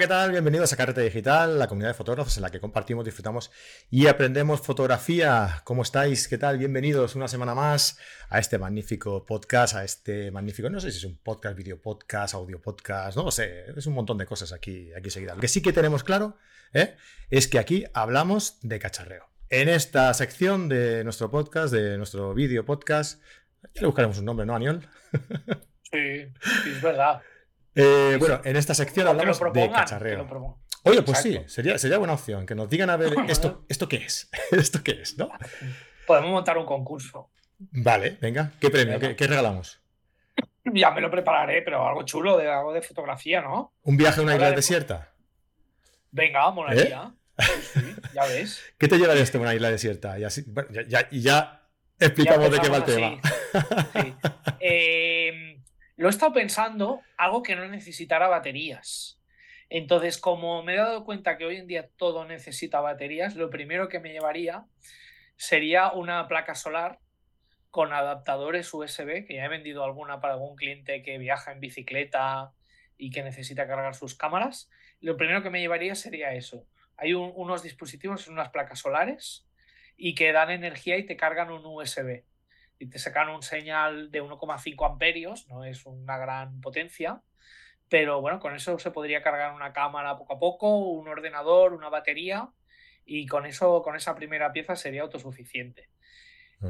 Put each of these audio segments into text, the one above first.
¿qué tal? Bienvenidos a Carrete Digital, la comunidad de fotógrafos en la que compartimos, disfrutamos y aprendemos fotografía. ¿Cómo estáis? ¿Qué tal? Bienvenidos una semana más a este magnífico podcast, a este magnífico, no sé si es un podcast, video podcast, audio podcast, no lo sé, es un montón de cosas aquí, aquí seguidas. Lo que sí que tenemos claro ¿eh? es que aquí hablamos de cacharreo. En esta sección de nuestro podcast, de nuestro video podcast, ya le buscaremos un nombre, ¿no, Aniol? Sí, es verdad. Eh, bueno, en esta sección hablamos de cacharreo. Oye, pues sí, sería, sería buena opción que nos digan a ver esto, esto qué es. esto qué es, ¿no? Podemos montar un concurso. Vale, venga. ¿Qué premio? ¿Qué, regalamos? Ya me lo prepararé, pero algo chulo, de algo de fotografía, ¿no? ¿Un viaje a una isla desierta? Venga, molaría. ¿Eh? Sí, ya ves. ¿Qué te llevaría este a una isla desierta? Y, así, ya, ya, explicamos de qué va el tema. Sí. Eh, lo he estado pensando, algo que no necesitara baterías. Entonces, como me he dado cuenta que hoy en día todo necesita baterías, lo primero que me llevaría sería una placa solar con adaptadores USB, que ya he vendido alguna para algún cliente que viaja en bicicleta y que necesita cargar sus cámaras. Lo primero que me llevaría sería eso. Hay unos dispositivos, unas placas solares, y que dan energía y te cargan un USB y te sacan un señal de 1,5 amperios, no es una gran potencia, pero bueno, con eso se podría cargar una cámara poco a poco, un ordenador, una batería, y con eso, con esa primera pieza sería autosuficiente.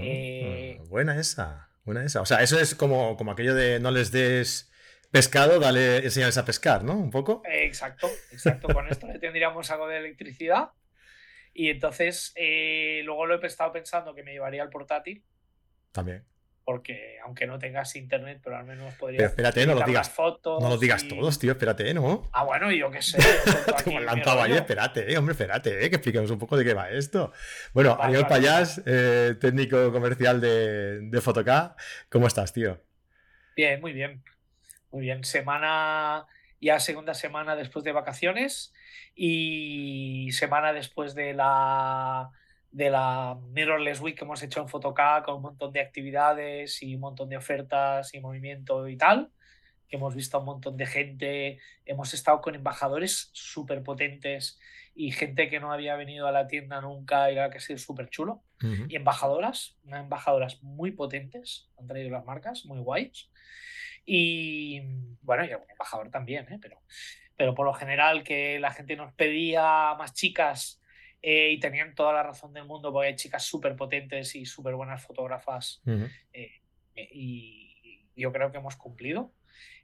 Eh, ah, buena esa, buena esa. O sea, eso es como, como aquello de no les des pescado, dale, enseñales a pescar, ¿no? Un poco. exacto, exacto. Con esto le tendríamos algo de electricidad. Y entonces, eh, luego lo he estado pensando que me llevaría al portátil, también. Porque aunque no tengas internet, pero al menos podrías. Pero espérate, no lo digas. Fotos no lo digas todos, tío, espérate, ¿no? Ah, bueno, yo qué sé. Te hemos lanzado ahí, espérate, eh, hombre, espérate, eh, que expliquemos un poco de qué va esto. Bueno, Ariel Payás, eh, técnico comercial de, de Photocá, ¿cómo estás, tío? Bien, muy bien. Muy bien. Semana, ya segunda semana después de vacaciones y semana después de la de la Mirrorless Week que hemos hecho en Photocá con un montón de actividades y un montón de ofertas y movimiento y tal, que hemos visto a un montón de gente, hemos estado con embajadores súper potentes y gente que no había venido a la tienda nunca y la que ha sido súper chulo. Y embajadoras, unas embajadoras muy potentes, han traído las marcas, muy guays. Y bueno, y algún embajador también, ¿eh? pero, pero por lo general que la gente nos pedía más chicas eh, y tenían toda la razón del mundo porque hay chicas súper potentes y súper buenas fotógrafas eh, y yo creo que hemos cumplido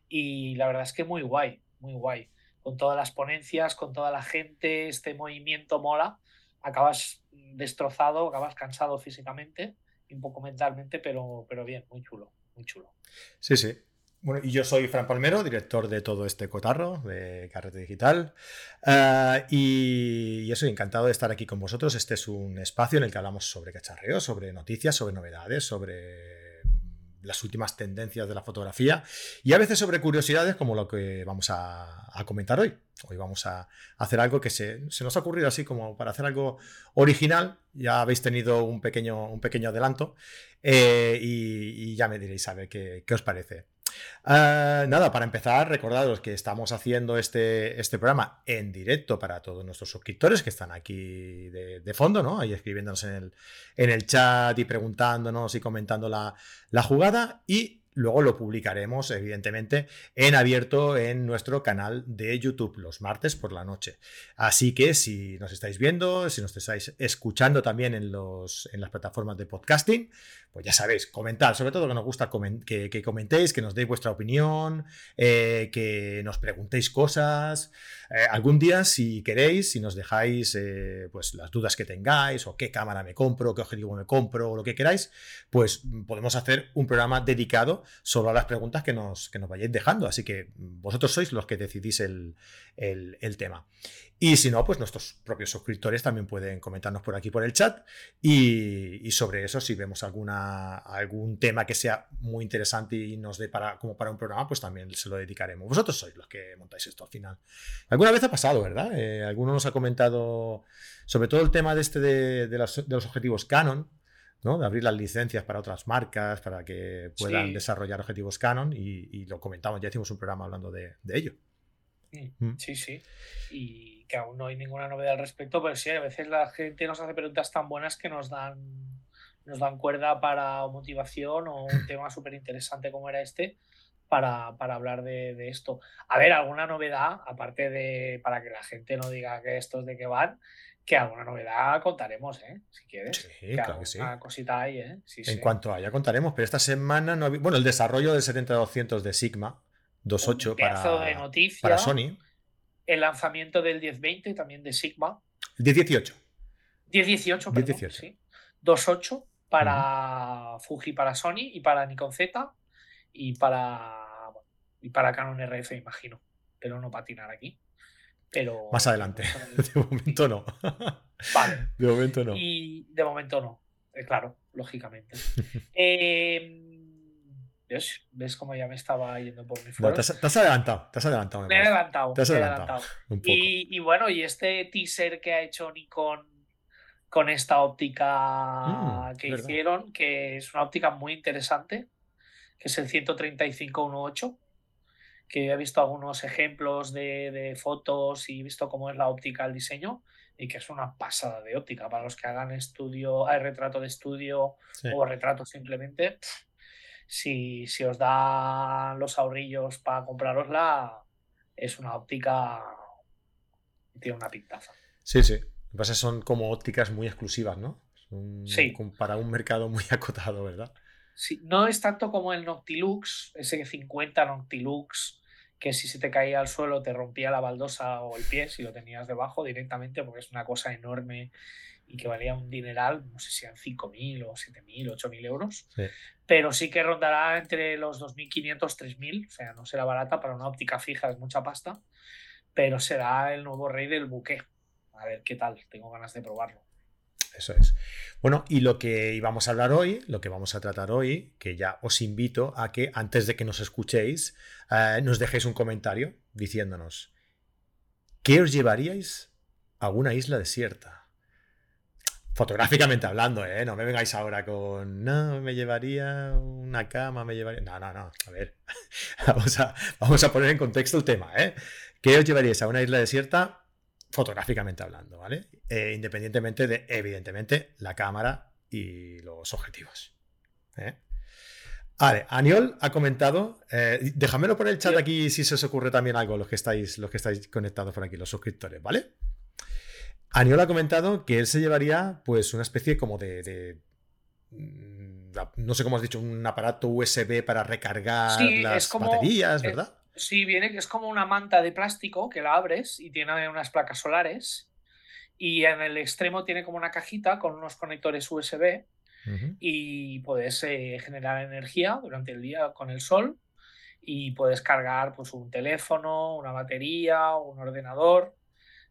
y la verdad es que muy guay, muy guay. Con todas las ponencias, con toda la gente, este movimiento mola, acabas destrozado, acabas cansado físicamente y un poco mentalmente, pero, pero bien, muy chulo, muy chulo. Sí, sí. Bueno, y yo soy Fran Palmero, director de todo este cotarro de Carrete Digital. Ah, y, yo soy encantado de estar aquí con vosotros. Este es un espacio en el que hablamos sobre cacharreo, sobre noticias, sobre novedades, sobre las últimas tendencias de la fotografía y a veces sobre curiosidades como lo que vamos a, comentar hoy. Hoy vamos a hacer algo que se, nos ha ocurrido así como para hacer algo original. Ya habéis tenido un pequeño, un pequeño adelanto eh, y, ya me diréis a ver qué os parece. Ah, nada, para empezar, recordaros que estamos haciendo este, este programa en directo para todos nuestros suscriptores que están aquí de, fondo, ¿no? Ahí escribiéndonos en el, en el chat y preguntándonos y comentando la, la jugada. Y Luego lo publicaremos, evidentemente, en abierto en nuestro canal de YouTube los martes por la noche. Así que si nos estáis viendo, si nos estáis escuchando también en, los, en las plataformas de podcasting, pues ya sabéis, comentar, sobre todo que nos gusta que, comentéis, que nos deis vuestra opinión, eh, que nos preguntéis cosas. Eh, algún día, si queréis, si nos dejáis eh, pues las dudas que tengáis, o qué cámara me compro, qué objetivo me compro, o lo que queráis, pues podemos hacer un programa dedicado solo a las preguntas que nos, que nos vayáis dejando. Así que vosotros sois los que decidís el, tema. Y si no, pues nuestros propios suscriptores también pueden comentarnos por aquí por el chat. Y, sobre eso, si vemos alguna, algún tema que sea muy interesante y nos dé para, como para un programa, pues también se lo dedicaremos. Vosotros sois los que montáis esto al final. Alguna vez ha pasado, ¿verdad? Eh, alguno nos ha comentado sobre todo el tema de este de los objetivos Canon de abrir las licencias para otras marcas, para que puedan desarrollar objetivos Canon y, lo comentamos, ya hicimos un programa hablando de, ello. Mm. Sí, sí. Y que aún no hay ninguna novedad al respecto, pero sí, a veces la gente nos hace preguntas tan buenas que nos dan, nos dan cuerda para motivación o un tema súper interesante como era este. Para, hablar de, esto. A ver, alguna novedad, aparte de para que la gente no diga que estos de qué van, que alguna novedad contaremos, ¿eh? Si quieres. Sí, claro que sí. Una cosita ahí, ¿eh? en cuanto haya, contaremos. Pero esta semana no Bueno, el desarrollo del 70-200 de Sigma 2.8 para, de noticia, para Sony. El lanzamiento del 1020 también de Sigma. El 1018. 1018, perdón, 1018. Sí. 2.8 para Fuji, para Sony y para Nikon Z y para, y para Canon RF, imagino. Pero no patinar aquí. Pero, Más adelante. De momento no. Vale. De momento no. Y de momento no. Eh, claro, lógicamente. eh, ¿Ves? cómo ya me estaba yendo por mi fuera? te, has, adelantado, te has adelantado. Me he adelantado. Te has adelantado. Y, bueno, y este teaser que ha hecho Nikon con esta óptica mm, que hicieron, que es una óptica muy interesante, que es el 135-1.8, que he visto algunos ejemplos de, fotos y he visto cómo es la óptica, el diseño, y que es una pasada de óptica para los que hagan estudio, hay retrato de estudio o retrato simplemente si, si os dan los ahorrillos para comprarosla, es una óptica tiene una pintaza. Sí, sí. Lo que pasa son como ópticas muy exclusivas, ¿no? sí. Para un mercado muy acotado, ¿verdad? Sí, no es tanto como el Noctilux, ese 50 Noctilux, que si se te caía al suelo te rompía la baldosa o el pie si lo tenías debajo directamente, porque es una cosa enorme y que valía un dineral, no sé si eran 5.000 o 7.000, 8.000 euros, pero sí que rondará entre los 2.500, 3.000, o sea, no será barata para una óptica fija, es mucha pasta, pero será el nuevo rey del buque. A ver qué tal, tengo ganas de probarlo. Eso es. Bueno, y lo que íbamos a hablar hoy, lo que vamos a tratar hoy, que ya os invito a que antes de que nos escuchéis, eh, nos dejéis un comentario diciéndonos, ¿qué os llevaríais a una isla desierta? Fotográficamente hablando, ¿eh? No me vengáis ahora con, no, me llevaría una cama, me llevaría... No, no, no, a ver, vamos, a, vamos a poner en contexto el tema, ¿eh? ¿Qué os llevaríais a una isla desierta? Fotográficamente hablando, ¿vale? Eh, independientemente de, evidentemente, la cámara y los objetivos. ¿eh? Vale, Aniol ha comentado, eh, déjamelo por el chat aquí si se os ocurre también algo, los que estáis, los que estáis conectados por aquí, los suscriptores, ¿vale? Aniol ha comentado que él se llevaría pues una especie como de, mm, no sé cómo has dicho, un aparato USB para recargar las baterías, ¿verdad? Sí, viene que es como una manta de plástico que la abres y tiene unas placas solares y en el extremo tiene como una cajita con unos conectores USB y puedes eh, generar energía durante el día con el sol y puedes cargar pues un teléfono, una batería, un ordenador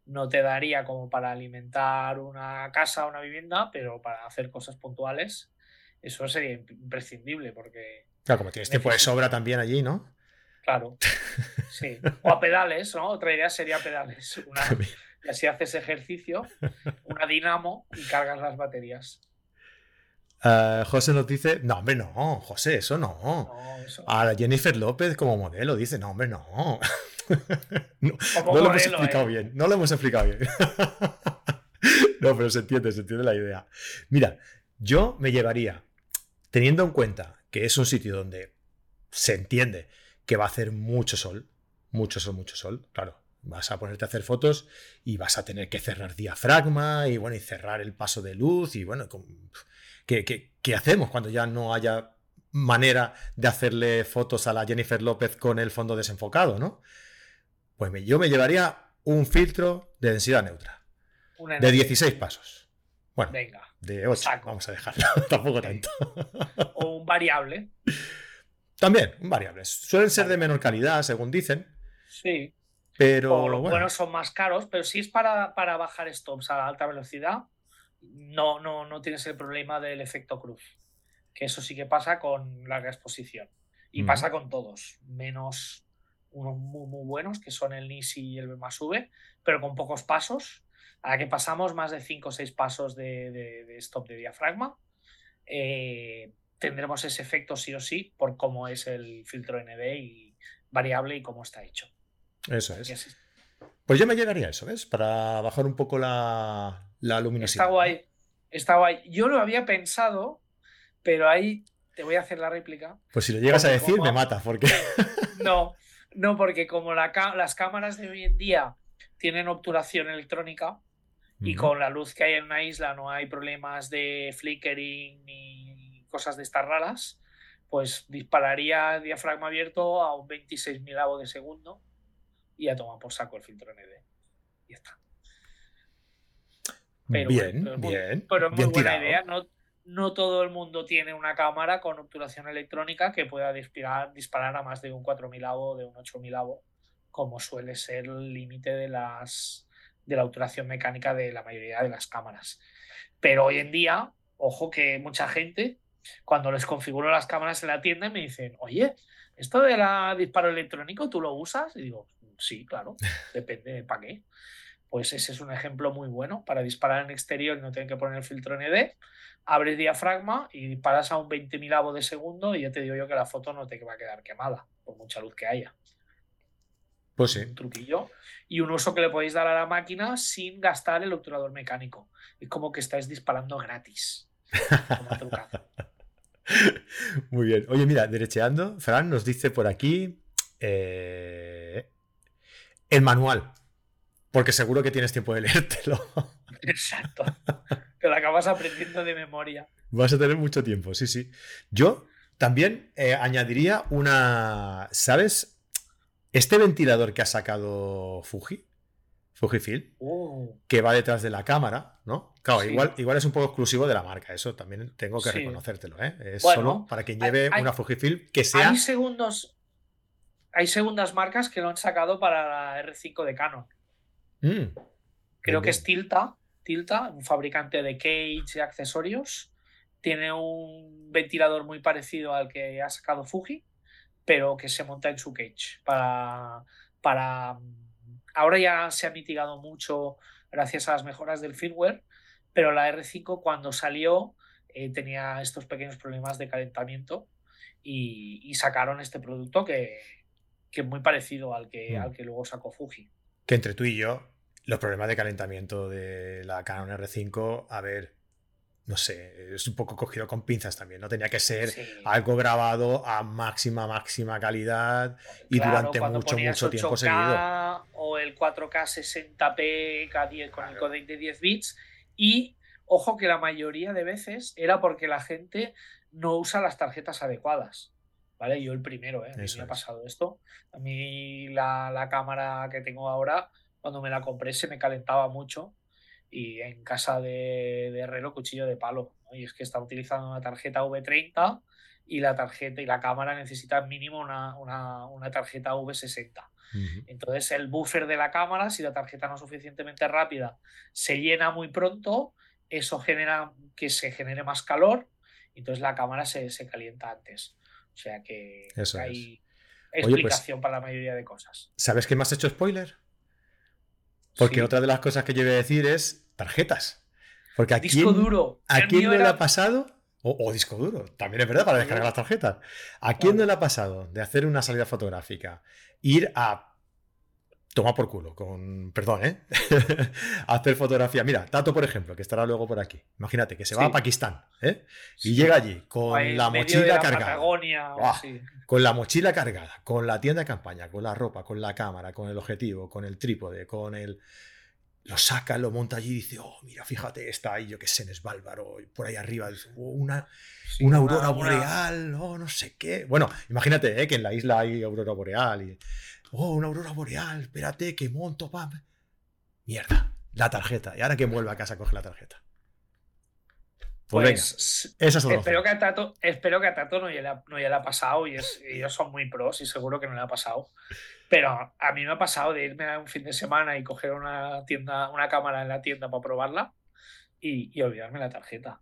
no te daría como para alimentar una casa una vivienda, pero para hacer cosas puntuales, eso sería imprescindible porque... Claro, como tienes tiempo de sobra también allí, ¿no? Claro, sí. O a pedales, ¿no? Otra idea sería pedales. y así haces ejercicio, una dinamo y cargas las baterías. Eh, José nos dice, no, hombre, no, José, eso no. no eso... A Jennifer López como modelo dice, no, hombre, no. no, lo hemos explicado ¿eh? bien. No lo hemos explicado bien. no, pero se entiende, se entiende la idea. Mira, yo me llevaría, teniendo en cuenta que es un sitio donde se entiende que va a hacer mucho sol, mucho sol, mucho sol, claro. Vas a ponerte a hacer fotos y vas a tener que cerrar diafragma y bueno, y cerrar el paso de luz y bueno, ¿qué, qué hacemos cuando ya no haya manera de hacerle fotos a la Jennifer López con el fondo desenfocado, ¿no? Pues yo me llevaría un filtro de densidad neutra. de 16 pasos. Bueno, de 8. Vamos a dejarlo. Tampoco tanto. o un variable. También, un variable. Suelen ser de menor calidad, según dicen. Sí. Pero bueno. son más caros, pero si es para, para bajar stops a alta velocidad, no, no, no tienes el problema del efecto cruz. Que eso sí que pasa con larga exposición. Y pasa con todos, menos unos muy, muy buenos, que son el NIS y el más V, pero con pocos pasos. A la que pasamos más de 5 o 6 pasos de, stop de diafragma, eh, tendremos ese efecto sí o sí por cómo es el filtro ND y variable y cómo está hecho. Eso es. Pues yo me llegaría a eso, ¿ves? Para bajar un poco la, la luminosidad. Está guay. Está guay. Yo lo había pensado, pero ahí te voy a hacer la réplica. Pues si lo llegas a decir, me mata, porque. no, no, porque como las cámaras de hoy en día tienen obturación electrónica y con la luz que hay en una isla no hay problemas de flickering ni cosas de estas raras, pues dispararía diafragma abierto a un 26.000 avos de segundo y a tomar por saco el filtro ND. Y ya está. Pero bien, bien. Pero es muy buena idea. No, no todo el mundo tiene una cámara con obturación electrónica que pueda disparar, disparar a más de un 4.000 avo, de un 8.000 avo, como suele ser el límite de las de la obturación mecánica de la mayoría de las cámaras. Pero hoy en día, ojo que mucha gente, cuando les configuro las cámaras en la tienda, me dicen, oye, esto de la disparo electrónico, ¿tú lo usas? Y digo, sí, claro, depende de para qué. Pues ese es un ejemplo muy bueno para disparar en exterior y no tener que poner el filtro ND. Abres diafragma y disparas a un 20.000 de segundo y ya te digo yo que la foto no te va a quedar quemada, por mucha luz que haya. Pues sí. Un truquillo. Y un uso que le podéis dar a la máquina sin gastar el obturador mecánico. Es como que estáis disparando gratis. Muy bien. Oye, mira, derecheando, Fran nos dice por aquí eh, el manual. Porque seguro que tienes tiempo de leértelo. Exacto. Que lo acabas aprendiendo de memoria. Vas a tener mucho tiempo, sí, sí. Yo también eh, añadiría una. ¿Sabes? Este ventilador que ha sacado Fuji, Fujifilm, uh. que va detrás de la cámara, ¿no? Claro, igual, igual es un poco exclusivo de la marca, eso también tengo que reconocértelo, ¿eh? Es solo para quien lleve una Fujifilm que sea. Hay segundos. Hay segundas marcas que lo han sacado para la R5 de Canon. Mm. Creo que es Tilta, Tilta, un fabricante de cage y accesorios. Tiene un ventilador muy parecido al que ha sacado Fuji, pero que se monta en su cage para, para... Ahora ya se ha mitigado mucho gracias a las mejoras del firmware, pero la R5 cuando salió eh, tenía estos pequeños problemas de calentamiento y, sacaron este producto que, que, es muy parecido al que, mm. al que luego sacó Fuji. Que entre tú y yo, los problemas de calentamiento de la Canon R5, a ver, no sé, es un poco cogido con pinzas también, ¿no? Tenía que ser algo grabado a máxima, máxima calidad y durante mucho, mucho tiempo seguido. O el 4K 60p con el codec de 10 bits. Y ojo que la mayoría de veces era porque la gente no usa las tarjetas adecuadas. ¿Vale? Yo el primero, ¿eh? A mí me ha pasado esto. A mí la, la cámara que tengo ahora, cuando me la compré, se me calentaba mucho y en casa de, de Herrero cuchillo de palo. Y es que está utilizando una tarjeta V30 y la tarjeta y la cámara necesita mínimo una, una, una tarjeta V60. Entonces el buffer de la cámara, si la tarjeta no es suficientemente rápida, se llena muy pronto, eso genera que se genere más calor, entonces la cámara se, se calienta antes. O sea que hay pues explicación para la mayoría de cosas. ¿Sabes qué me has hecho spoiler? Porque otra de las cosas que yo voy a decir es tarjetas. Porque aquí disco duro. ¿A quién no le ha pasado? O, disco duro, también es verdad para descargar las tarjetas. ¿A quién no le ha pasado de hacer una salida fotográfica? Ir a toma por culo, con. Perdón, ¿eh? hacer fotografía. Mira, Tato, por ejemplo, que estará luego por aquí. Imagínate que se va a Pakistán, ¿eh? Y llega allí con la mochila cargada. Con la mochila cargada, con la tienda de campaña, con la ropa, con la cámara, con el objetivo, con el trípode, con el. Lo saca, lo monta allí y dice, oh, mira, fíjate, está ahí, yo qué sé, en Svalbard, por ahí arriba, oh, una, una aurora boreal, o oh, no sé qué. Bueno, imagínate ¿eh? que en la isla hay aurora boreal y oh, una aurora boreal, espérate, que monto, pam. Mierda, la tarjeta. Y ahora que vuelva a casa, coge la tarjeta. Pues, pues espero, que a Tato, espero que a Tato no ya le ha, pasado y, ellos son muy pros y seguro que no le ha pasado. Pero a mí me ha pasado de irme a un fin de semana y coger una tienda, una cámara en la tienda para probarla y, y olvidarme la tarjeta.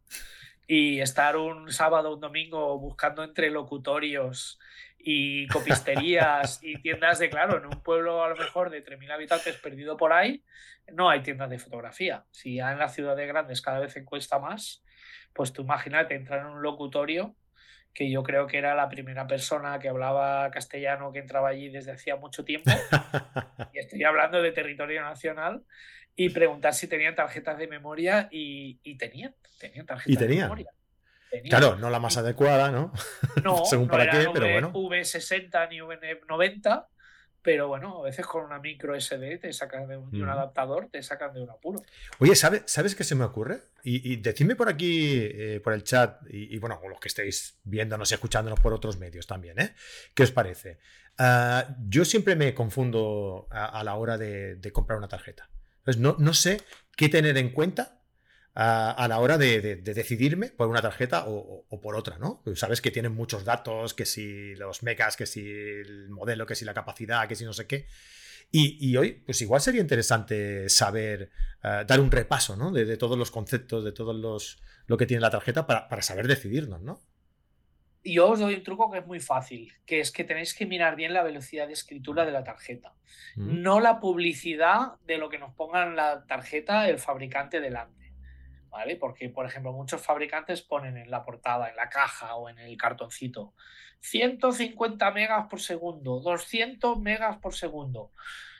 Y estar un sábado, un domingo buscando entre locutorios y copisterías y tiendas de, claro, en un pueblo a lo mejor de 3.000 habitantes perdido por ahí, no hay tiendas de fotografía. Si ya en las ciudades grandes cada vez cuesta más, pues tú imagínate entrar en un locutorio que yo creo que era la primera persona que hablaba castellano que entraba allí desde hacía mucho tiempo. y estoy hablando de territorio nacional. Y preguntar si tenían tarjetas de memoria y, tenían, tenían tarjetas de memoria. Claro, no la más adecuada, ¿no? No, Según para qué, pero bueno. V60 ni V90, pero bueno, a veces con una micro SD te sacan de un, adaptador, te sacan de un apuro. Oye, ¿sabes, ¿sabes qué se me ocurre? Y, decidme por aquí, eh, por el chat, y, bueno, los que estéis viéndonos y escuchándonos por otros medios también, ¿eh? ¿Qué os parece? Ah, yo siempre me confundo a, la hora de, comprar una tarjeta. Entonces, no, no sé qué tener en cuenta a, la hora de, decidirme por una tarjeta o, por otra, ¿no? Pues sabes que tienen muchos datos, que si los megas, que si el modelo, que si la capacidad, que si no sé qué. Y, hoy, pues igual sería interesante saber, eh, dar un repaso, ¿no? De, todos los conceptos, de todos los lo que tiene la tarjeta para, saber decidirnos, ¿no? Yo os doy un truco que es muy fácil, que es que tenéis que mirar bien la velocidad de escritura de la tarjeta, mm. no la publicidad de lo que nos ponga en la tarjeta el fabricante delante. Porque, por ejemplo, muchos fabricantes ponen en la portada, en la caja o en el cartoncito 150 megas por segundo, 200 megas por segundo.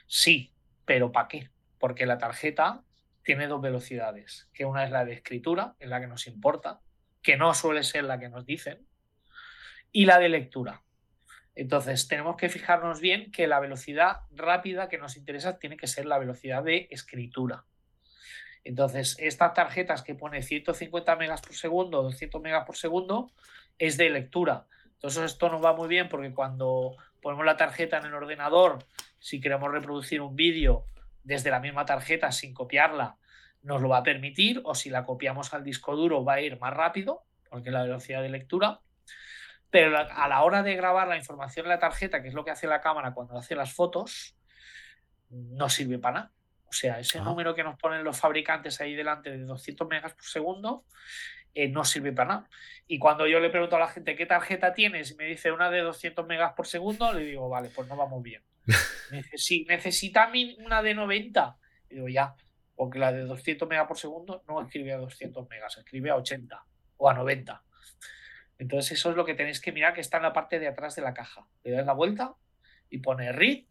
Sí, pero ¿para qué? Porque la tarjeta tiene dos velocidades, que una es la de escritura, en la que nos importa, que no suele ser la que nos dicen, y la de lectura. Entonces, tenemos que fijarnos bien que la velocidad rápida que nos interesa tiene que ser la velocidad de escritura. Entonces, estas tarjetas que pone 150 megas por segundo, 200 megas por segundo, es de lectura. Entonces, esto nos va muy bien porque cuando ponemos la tarjeta en el ordenador, si queremos reproducir un vídeo desde la misma tarjeta sin copiarla, nos lo va a permitir, o si la copiamos al disco duro va a ir más rápido, porque la velocidad de lectura. Pero a la hora de grabar la información en la tarjeta, que es lo que hace la cámara cuando hace las fotos, no sirve para nada o sea, ese ah. número que nos ponen los fabricantes ahí delante de 200 megas por segundo eh, no sirve para nada. Y cuando yo le pregunto a la gente qué tarjeta tienes y me dice una de 200 megas por segundo, le digo, vale, pues no vamos bien. Sí, necesita una de 90. Y digo, ya, porque la de 200 megas por segundo no escribe a 200 megas, escribe a 80 o a 90. Entonces eso es lo que tenéis que mirar que está en la parte de atrás de la caja. Le das la vuelta y pone read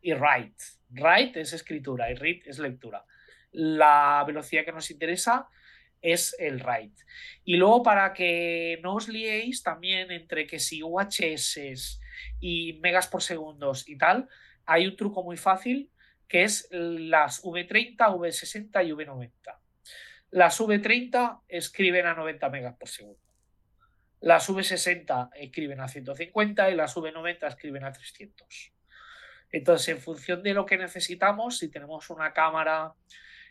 y write. Write es escritura y read es lectura. La velocidad que nos interesa es el write. Y luego para que no os liéis también entre que si UHS y megas por segundos y tal, hay un truco muy fácil que es las V30, V60 y V90. Las V30 escriben a 90 megas por segundo. Las V60 escriben a 150 y las V90 escriben a 300. Entonces, en función de lo que necesitamos, si tenemos una cámara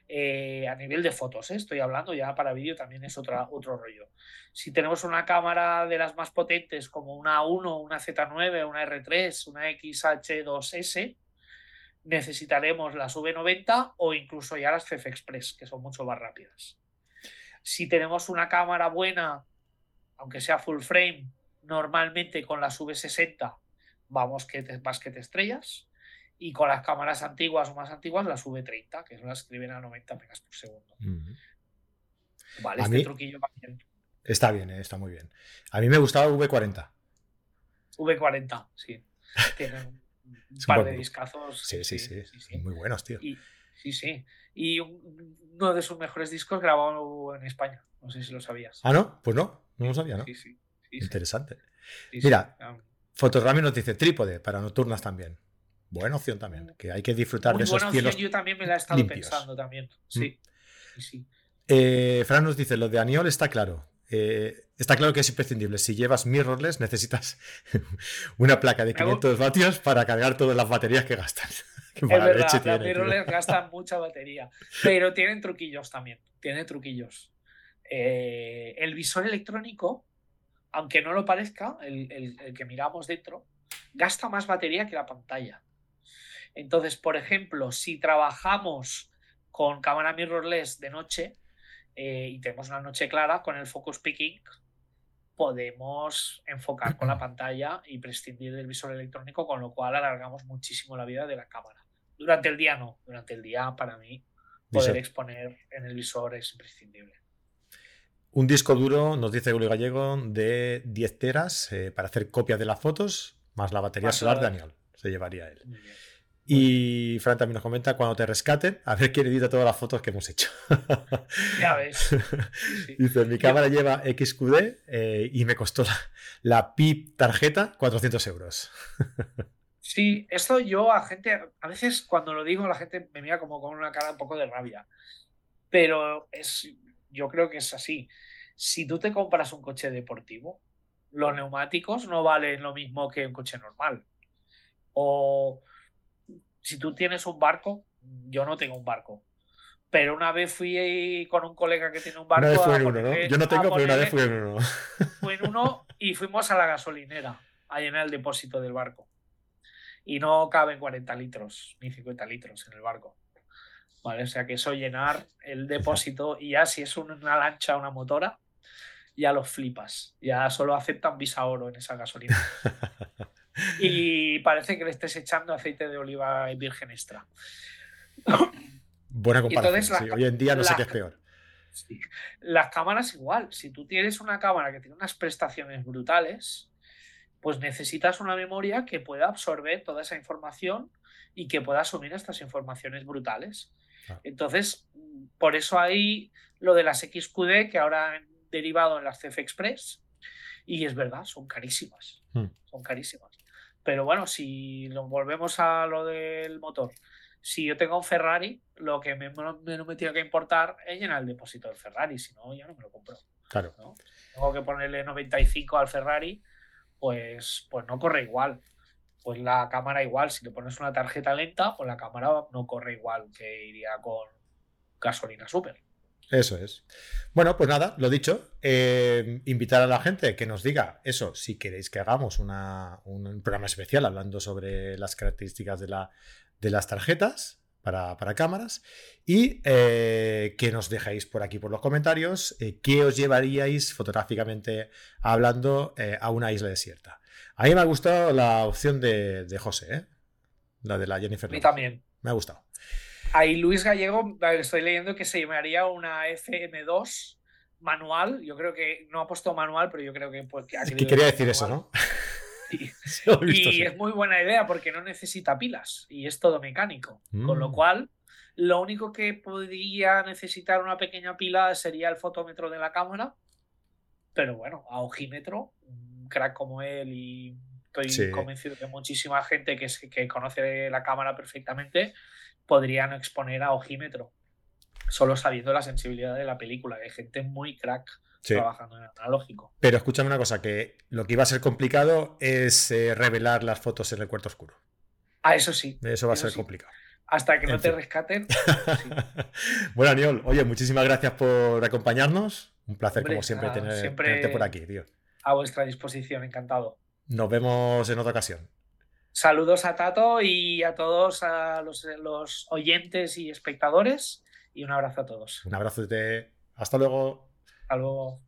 eh, a nivel de fotos, ¿eh? estoy hablando ya para vídeo también es otra, otro rollo. Si tenemos una cámara de las más potentes como una A1, una Z9, una R3, una XH2S, necesitaremos las V90 o incluso ya las CF Express, que son mucho más rápidas. Si tenemos una cámara buena, aunque sea full frame, normalmente con las V60 vamos que te, más que te estrellas y con las cámaras antiguas o más antiguas las V30, que son las escriben a 90 megas por segundo. Vale, este truquillo va bien. Está bien, eh, está muy bien. A mí me gustaba V40. V40, sí. Tienen un par de discazos. Sí sí, sí sí, Muy buenos, tío. sí, sí. Y uno de sus mejores discos grabado en España. No sé si lo sabías. Ah, no, pues no, no lo sabía, ¿no? Sí, sí. Interesante. Mira, Fotorami nos dice trípode para nocturnas también. Buena opción también, que hay que disfrutar de esos cielos Yo también me la he estado pensando también. Sí, mm. sí. Eh, Fran nos dice, lo de Aniol está claro. Eh, está claro que es imprescindible. Si llevas mirrorless, necesitas una placa de 500 vatios para cargar todas las baterías que gastan. es verdad, las mirrorless gastan mucha batería. Pero tienen truquillos también. Tienen truquillos. Eh, el visor electrónico, aunque no lo parezca, el que miramos dentro, gasta más batería que la pantalla. Entonces, por ejemplo, si trabajamos con cámara mirrorless de noche eh, y tenemos una noche clara con el focus picking, podemos enfocar con la pantalla y prescindir del visor electrónico, con lo cual alargamos muchísimo la vida de la cámara. Durante el día no, durante el día para mí poder exponer en el visor es imprescindible. Un disco duro, nos dice Julio Gallego, de 10 teras eh, para hacer copias de las fotos, más la batería solar de Daniel. Se llevaría él. Y Fran también nos comenta cuando te rescaten, a ver quién edita todas las fotos que hemos hecho. Ya ves. Dice, mi cámara lleva XQD eh, y me costó la, la PIP tarjeta 400 euros. Sí, esto yo a gente, a veces cuando lo digo la gente me mira como con una cara un poco de rabia, pero es, yo creo que es así. Si tú te compras un coche deportivo, los neumáticos no valen lo mismo que un coche normal. O si tú tienes un barco, yo no tengo un barco. Pero una vez fui con un colega que tiene un barco. Una vez uno, ¿no? Yo no tengo, pero una vez fui en uno. Fui en uno y fuimos a la gasolinera a llenar el depósito del barco. Y no caben 40 litros ni 50 litros en el barco. Vale, o sea que eso llenar el depósito y ya si es una lancha, una motora, ya los flipas. Ya solo aceptan visa oro en esa gasolina. y parece que le estés echando aceite de oliva virgen extra. Buena comparación. hoy en día no sé qué es peor. Las cámaras igual. Si tú tienes una cámara que tiene unas prestaciones brutales, pues necesitas una memoria que pueda absorber toda esa información y que pueda asumir estas informaciones brutales. Entonces, por eso hay lo de las XQD que ahora han derivado en las CF Express. Y es verdad, son carísimas. Hmm. Son carísimas. Pero bueno, si lo volvemos a lo del motor, si yo tengo un Ferrari, lo que me, me tiene que importar es llenar el depósito del Ferrari, si no, ya no me lo compro. Claro. Tengo que ponerle 95 al Ferrari, pues, pues no corre igual. Pues la cámara igual, si le pones una tarjeta lenta, pues la cámara no corre igual que iría con gasolina super. Eso es. Bueno, pues nada, lo dicho, eh, invitar a la gente que nos diga eso, si queréis que hagamos un programa especial hablando sobre las características de, la, de las tarjetas para, cámaras y eh, que nos dejéis por aquí por los comentarios eh, qué os llevaríais fotográficamente hablando a una isla desierta. A mí me ha gustado la opción de, de José, la de la Jennifer. A mí también. Me ha gustado. Ahí Luis Gallego, estoy leyendo que se llamaría una FM2 manual. Yo creo que no ha puesto manual, pero yo creo que. Pues, que quería decir eso, ¿no? y es muy buena idea porque no necesita pilas y es todo mecánico. Con lo mm. cual, lo único que podría necesitar una pequeña pila sería el fotómetro de la cámara. Pero bueno, a ojímetro, un crack como él y estoy convencido que muchísima gente que, que conoce la cámara perfectamente podrían exponer a ojímetro, solo sabiendo la sensibilidad de la película. Hay gente muy crack trabajando en analógico. Pero escúchame una cosa, que lo que iba a ser complicado es eh, revelar las fotos en el cuarto oscuro. Ah, eso sí. Eso va a ser complicado. Hasta que no te rescaten. bueno, Aniol, oye, muchísimas gracias por acompañarnos. Un placer, como siempre, tener, tenerte por aquí, tío. A vuestra disposición, encantado. Nos vemos en otra ocasión. Saludos a Tato y a todos a los, oyentes y espectadores y un abrazo a todos. Un abrazo de... Hasta luego. Hasta luego.